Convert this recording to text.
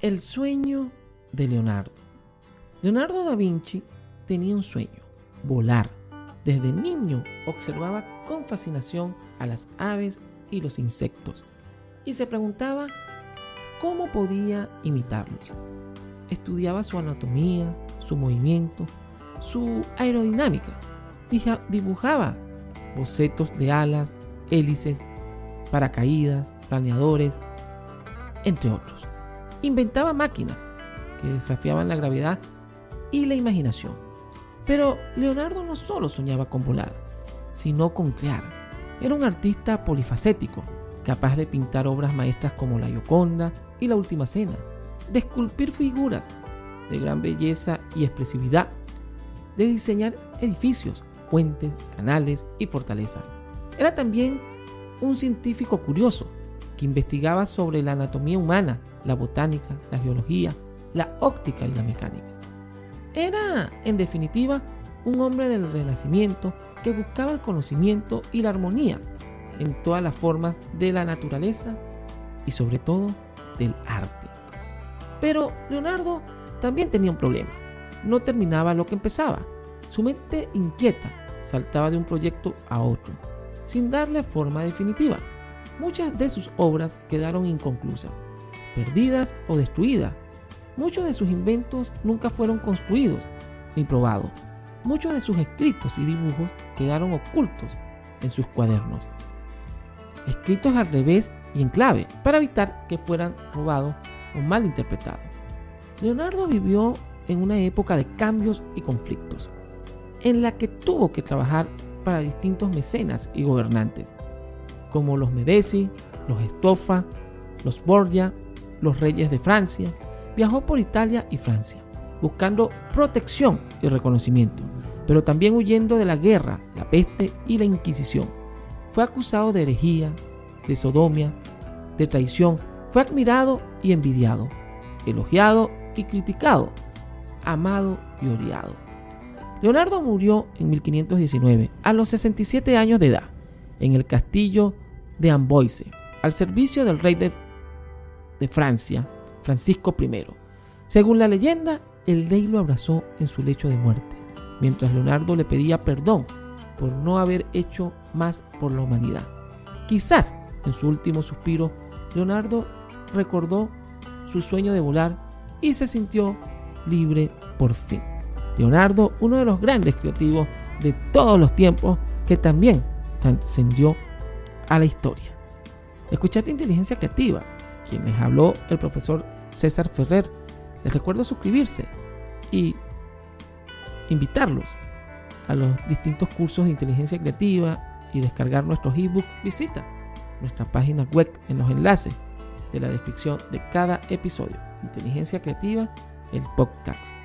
El sueño de Leonardo. Leonardo da Vinci tenía un sueño, volar. Desde niño observaba con fascinación a las aves y los insectos y se preguntaba cómo podía imitarlo. Estudiaba su anatomía, su movimiento, su aerodinámica. Dibujaba bocetos de alas, hélices, paracaídas, planeadores, entre otros. Inventaba máquinas que desafiaban la gravedad y la imaginación. Pero Leonardo no solo soñaba con volar, sino con crear. Era un artista polifacético, capaz de pintar obras maestras como La Gioconda y La Última Cena, de esculpir figuras de gran belleza y expresividad, de diseñar edificios, puentes, canales y fortalezas. Era también un científico curioso que investigaba sobre la anatomía humana, la botánica, la geología, la óptica y la mecánica. Era, en definitiva, un hombre del Renacimiento que buscaba el conocimiento y la armonía en todas las formas de la naturaleza y sobre todo del arte. Pero Leonardo también tenía un problema. No terminaba lo que empezaba. Su mente inquieta saltaba de un proyecto a otro, sin darle forma definitiva. Muchas de sus obras quedaron inconclusas, perdidas o destruidas. Muchos de sus inventos nunca fueron construidos ni probados. Muchos de sus escritos y dibujos quedaron ocultos en sus cuadernos, escritos al revés y en clave, para evitar que fueran robados o mal interpretados. Leonardo vivió en una época de cambios y conflictos, en la que tuvo que trabajar para distintos mecenas y gobernantes, como los Medici, los Estofa, los Borgia, los reyes de Francia. Viajó por Italia y Francia, buscando protección y reconocimiento, pero también huyendo de la guerra, la peste y la Inquisición. Fue acusado de herejía, de sodomia, de traición. Fue admirado y envidiado, elogiado y criticado, amado y odiado. Leonardo murió en 1519, a los 67 años de edad, en el castillo de Amboise, al servicio del rey de, Francia, Francisco I. Según la leyenda, el rey lo abrazó en su lecho de muerte, mientras Leonardo le pedía perdón por no haber hecho más por la humanidad. Quizás en su último suspiro, Leonardo recordó su sueño de volar y se sintió libre por fin. Leonardo, uno de los grandes creativos de todos los tiempos, que también trascendió a la historia. Escuchate Inteligencia Creativa, quien les habló el profesor César Ferrer. Les recuerdo suscribirse y invitarlos a los distintos cursos de inteligencia creativa y descargar nuestros ebooks. Visita nuestra página web en los enlaces de la descripción de cada episodio. Inteligencia Creativa, el podcast.